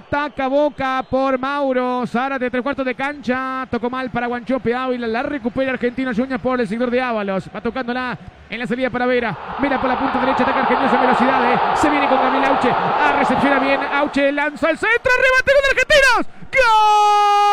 Ataca Boca por Mauro. Zárate, tres cuartos de cancha. Tocó mal para Guanchope Ávila. La recupera Argentino Junior por el sector de Ábalos. Va tocándola en la salida para Vera. Vera por la punta derecha. Ataca Argentino en velocidad. Eh. Se viene con Gabriel Auche. A recepciona bien. Auche lanza al centro. Remate con Argentinos. ¡Gol!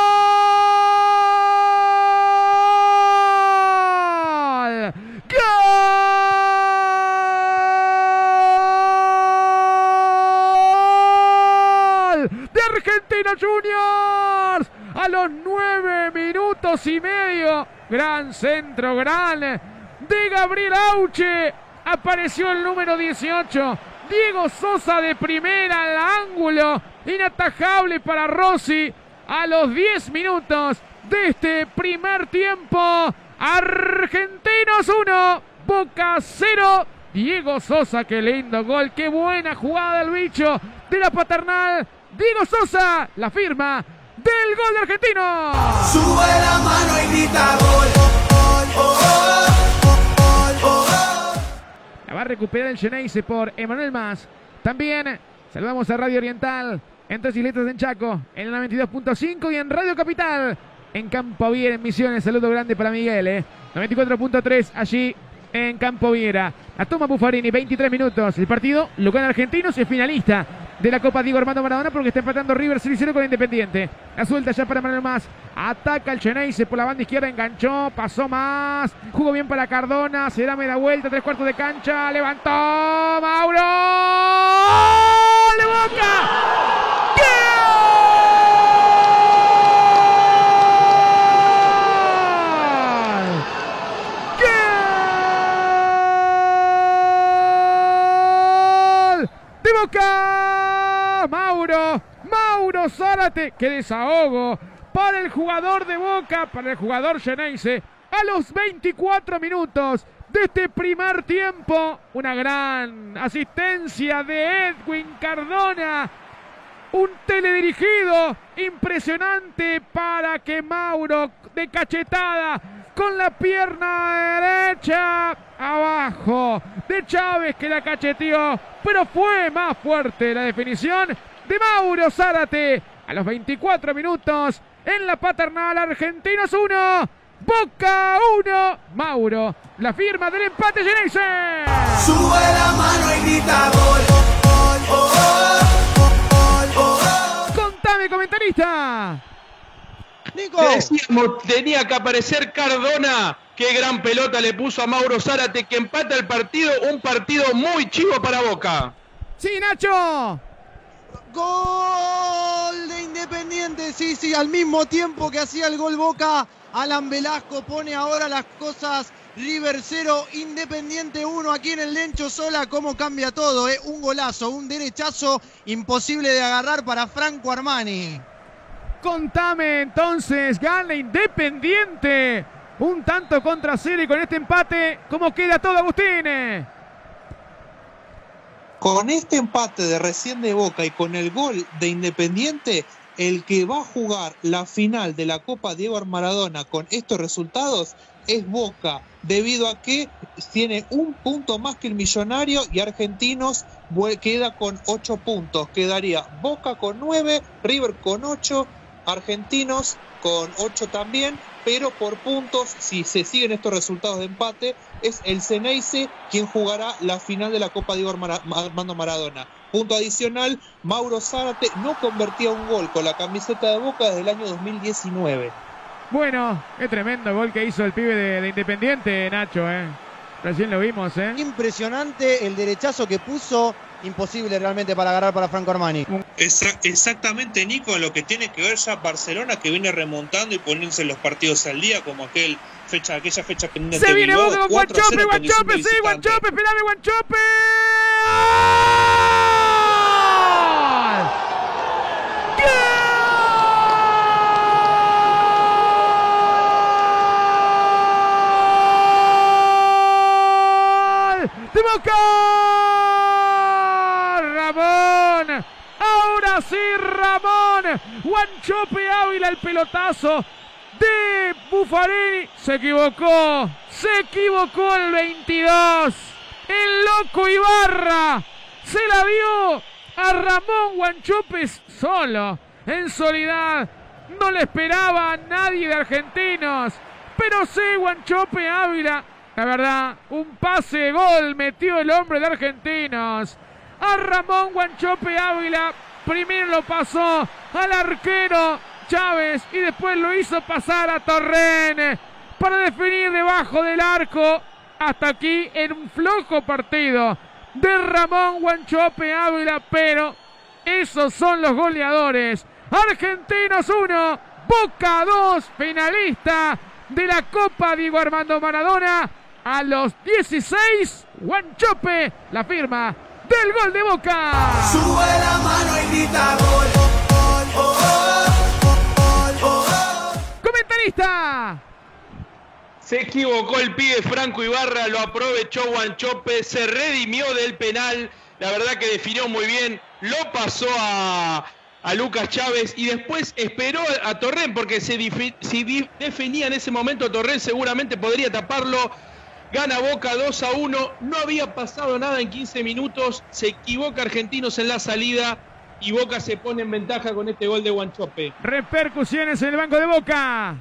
Juniors. A los nueve minutos y medio. Gran centro, gran de Gabriel Auche. Apareció el número 18. Diego Sosa de primera al ángulo. Inatajable para Rossi. A los 10 minutos de este primer tiempo. Argentinos 1, Boca 0. Diego Sosa, qué lindo gol, qué buena jugada del bicho de la paternal. Diego Sosa, la firma del gol de Argentino. Sube la mano y grita gol. La va a recuperar el Geneise por Emanuel Más. También saludamos a Radio Oriental en Tres Isletas en Chaco, en el 92.5 y en Radio Capital en Campo Viera, en Misiones. Saludo grande para Miguel, ¿eh? 94.3 allí en Campo Viera. La toma Buffarini, 23 minutos. El partido local argentinos es finalista de la Copa Diego Armando Maradona porque está empatando River 0 con Independiente. La suelta ya para Manuel Más. Ataca el Cheneise por la banda izquierda, enganchó, pasó más. Jugó bien para Cardona, se da media vuelta, tres cuartos de cancha, levantó Mauro. ¡De Boca! de Boca. Mauro, Zárate. Qué desahogo para el jugador de Boca, para el jugador Geneise. A los 24 minutos de este primer tiempo, una gran asistencia de Edwin Cardona. Un teledirigido impresionante para que Mauro de cachetada con la pierna derecha abajo de Chávez que la cacheteó, pero fue más fuerte la definición de Mauro Zárate a los 24 minutos en la paternal Argentinos 1, Boca 1, Mauro, la firma del empate Geneise. Sube la mano y grita gol. Contame comentarista. Nico. Decíamos, tenía que aparecer Cardona. Qué gran pelota le puso a Mauro Zárate que empata el partido. Un partido muy chivo para Boca. Sí, Nacho. Gol de Independiente, sí, sí, al mismo tiempo que hacía el gol Boca, Alan Velasco pone ahora las cosas River 0, Independiente 1 aquí en el Lencho Sola, cómo cambia todo, ¿eh? un golazo, un derechazo imposible de agarrar para Franco Armani. Contame entonces, gana Independiente. Un tanto contra cero con este empate, ¿cómo queda todo, Agustín? Con este empate de recién de Boca y con el gol de Independiente, el que va a jugar la final de la Copa Diego Maradona con estos resultados es Boca, debido a que tiene un punto más que el Millonario y Argentinos queda con ocho puntos. Quedaría Boca con nueve, River con ocho, Argentinos con 8 también, pero por puntos, si se siguen estos resultados de empate, es el Ceneice quien jugará la final de la Copa Diego Armando Maradona. Punto adicional, Mauro Zárate no convertía un gol con la camiseta de Boca desde el año 2019. Bueno, qué tremendo gol que hizo el pibe de, de Independiente, Nacho, ¿eh? Recién lo vimos, ¿eh? Impresionante el derechazo que puso imposible realmente para agarrar para Franco Armani. exactamente, Nico, lo que tiene que ver ya Barcelona que viene remontando y poniéndose los partidos al día, como aquel fecha, aquella fecha pendiente. Se viene Boca con Guanchope, Guanchope, sí, Guanchope, esperame, Guanchope. ¡De Boca! Ramón. Ahora sí, Ramón. Guanchope Ávila el pelotazo de Buffarini. Se equivocó. Se equivocó el 22. El loco Ibarra. Se la vio a Ramón Guanchopes solo, en soledad. No le esperaba a nadie de argentinos. Pero sí, Guanchope Ávila. La verdad, un pase de gol metió el hombre de argentinos. A Ramón Guanchope Ávila. Primero lo pasó al arquero Chávez y después lo hizo pasar a Torren para definir debajo del arco. Hasta aquí en un flojo partido de Ramón Guanchope Ávila, pero esos son los goleadores. Argentinos 1, Boca 2, finalista de la Copa Diego Armando Maradona. A los 16, Guanchope, la firma del gol de Boca. Sube la mano grita gol. Comentarista. Se equivocó el pibe Franco Ibarra, lo aprovechó Guanchope, se redimió del penal, la verdad que definió muy bien, lo pasó a, a Lucas Chávez y después esperó a Torren porque se si definía en ese momento Torren seguramente podría taparlo. Gana Boca 2 a 1, no había pasado nada en 15 minutos, se equivoca Argentinos en la salida y Boca se pone en ventaja con este gol de Guanchope. Repercusiones en el banco de Boca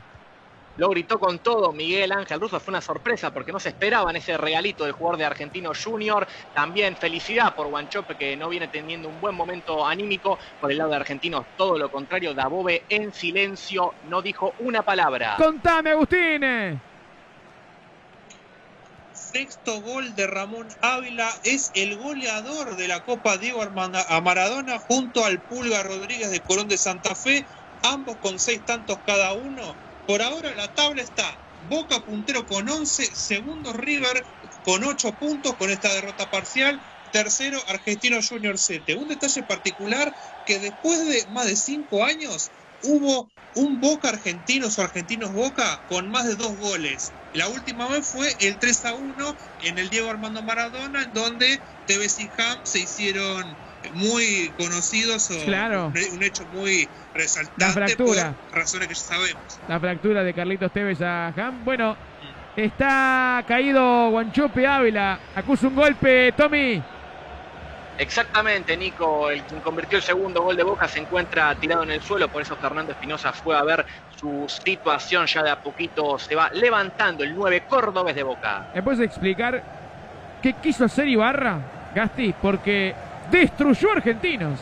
lo gritó con todo Miguel Ángel Russo. Fue una sorpresa porque no se esperaba en ese regalito del jugador de Argentino Junior. También felicidad por Guanchope que no viene teniendo un buen momento anímico. Por el lado de Argentinos, todo lo contrario. Dabove en silencio, no dijo una palabra. Contame, Agustín. Sexto gol de Ramón Ávila es el goleador de la Copa Diego a Maradona junto al Pulga Rodríguez de Corón de Santa Fe, ambos con seis tantos cada uno por ahora la tabla está Boca puntero con 11, segundo River con 8 puntos con esta derrota parcial, tercero Argentino Junior 7. Un detalle particular que después de más de 5 años hubo un Boca Argentinos o Argentinos Boca con más de dos goles. La última vez fue el 3 a 1 en el Diego Armando Maradona, en donde Tevez y Ham se hicieron muy conocidos o claro. un, hecho muy resaltante fractura. por razones que ya sabemos. La fractura de Carlitos Tevez a Ham. Bueno, está caído Guanchope Ávila. Acusa un golpe, Tommy. Exactamente, Nico, el quien convirtió el segundo gol de Boca se encuentra tirado en el suelo, por eso Fernando Espinosa fue a ver su situación, ya de a poquito se va levantando el 9 cordobés de Boca. ¿Me puedes explicar qué quiso hacer Ibarra, Gasti? Porque destruyó a Argentinos.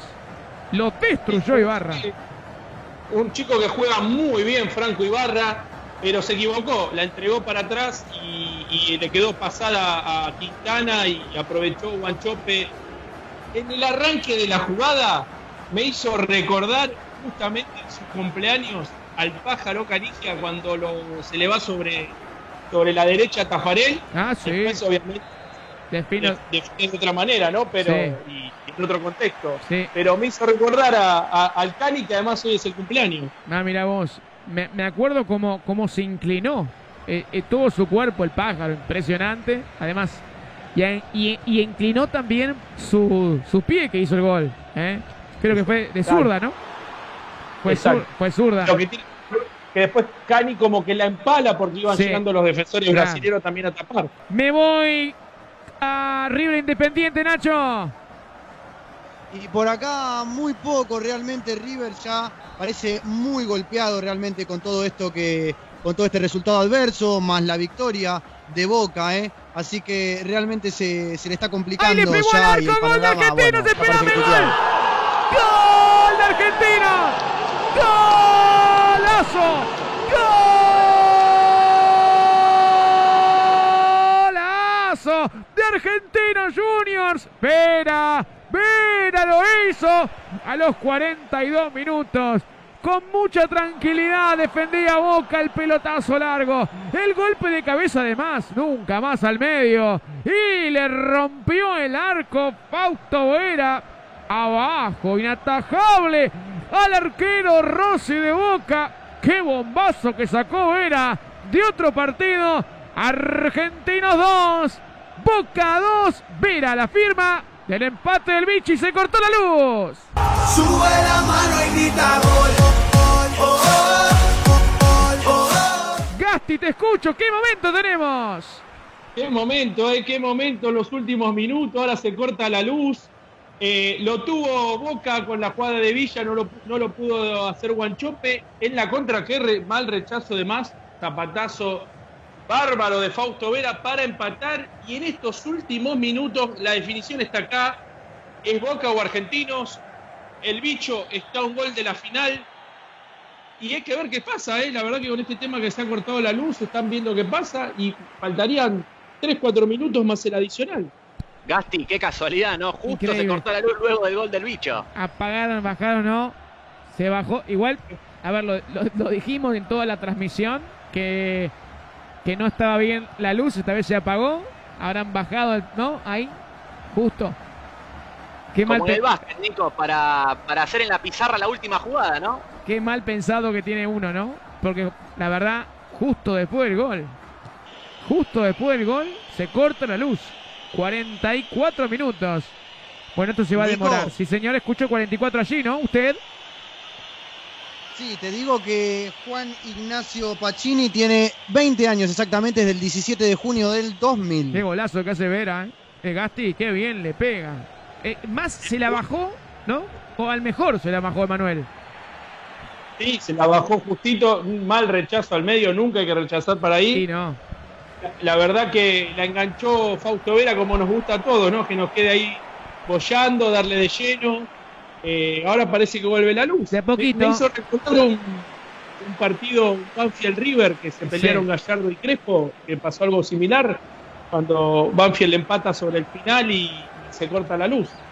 Lo destruyó Ibarra. Un chico que juega muy bien, Franco Ibarra, pero se equivocó. La entregó para atrás y, le quedó pasada a Quintana y aprovechó Guanchope. En el arranque de la jugada me hizo recordar justamente en su cumpleaños al pájaro Caricia cuando se le va sobre, sobre la derecha Tafarel. Ah, sí. Después, obviamente, define de, otra manera, ¿no? Pero en otro contexto. Pero me hizo recordar a, al Cani que además hoy es el cumpleaños. Ah, mira vos, me, acuerdo cómo, cómo se inclinó eh, eh, todo su cuerpo el pájaro, impresionante. Además, y, y, inclinó también su, su, pie que hizo el gol. ¿eh? Creo que fue de zurda, ¿no? Fue, fue zurda. que, después Cani como que la empala porque iban llegando los defensores brasileños también a tapar. Me voy a River Independiente, Nacho. Y por acá muy poco realmente River ya parece muy golpeado realmente con todo esto que con todo este resultado adverso más la victoria de Boca, ¿eh? Así que realmente se, se le está complicando Ahí le pegó ya arco, gol de Argentina, se esperó gol. Gol de Argentina. Golazo. Golazo de Argentinos Juniors. Vera Vera lo hizo a los 42 minutos. Con mucha tranquilidad defendía Boca el pelotazo largo. El golpe de cabeza además, nunca más al medio. Y le rompió el arco Fausto Vera. Abajo, inatajable al arquero Rossi de Boca. Qué bombazo que sacó Vera de otro partido. Argentinos 2, Boca 2, Vera la firma del empate del Vichy se cortó la luz. Sube la mano y grita gol. Gasti, te escucho. ¿Qué momento tenemos? Qué momento, eh, qué momento, los últimos minutos. Ahora se corta la luz. Eh, lo tuvo Boca con la jugada de Villa, no lo, no lo pudo hacer Guanchope. En la contra, que re- mal rechazo de más, zapatazo bárbaro de Fausto Vera para empatar. Y en estos últimos minutos, la definición está acá: es Boca o Argentinos. El bicho está a un gol de la final. Y hay que ver qué pasa, ¿eh? La verdad que con este tema que se ha cortado la luz, están viendo qué pasa y faltarían 3-4 minutos más el adicional. Gasti, qué casualidad, ¿no? Justo se cortó la luz luego del gol del bicho. Apagaron, bajaron, no. Se bajó. Igual, a ver, lo, lo- lo dijimos en toda la transmisión que, que no estaba bien la luz, esta vez se apagó. Habrán bajado, ¿no? Ahí, justo. Qué mal, Como en el básquet, Nico, para, para hacer en la pizarra la última jugada, ¿no? qué mal pensado que tiene uno, ¿no? Porque la verdad, justo después del gol, justo después del gol, se corta la luz. 44 minutos. Bueno, esto se va a Nico. demorar. Sí, señor, escucho 44 allí, ¿no? ¿Usted? Sí, te digo que Juan Ignacio Pacini tiene 20 años exactamente, desde el 17 de junio del 2000. Qué golazo que hace Vera. Eh, Gasti, qué bien le pega. Eh, más se la bajó, ¿no? O al mejor se la bajó Emanuel. Sí, se la bajó justito, un mal rechazo al medio, nunca hay que rechazar para ahí. Y no. La verdad que la enganchó Fausto Vera como nos gusta a todos, ¿no? Que nos quede ahí bollando, darle de lleno. Eh, ahora parece que vuelve la luz. De poquito. Me, me hizo recordar un, un partido Banfield River que se pelearon Gallardo y Crespo, que pasó algo similar cuando Banfield empata sobre el final y se corta la luz.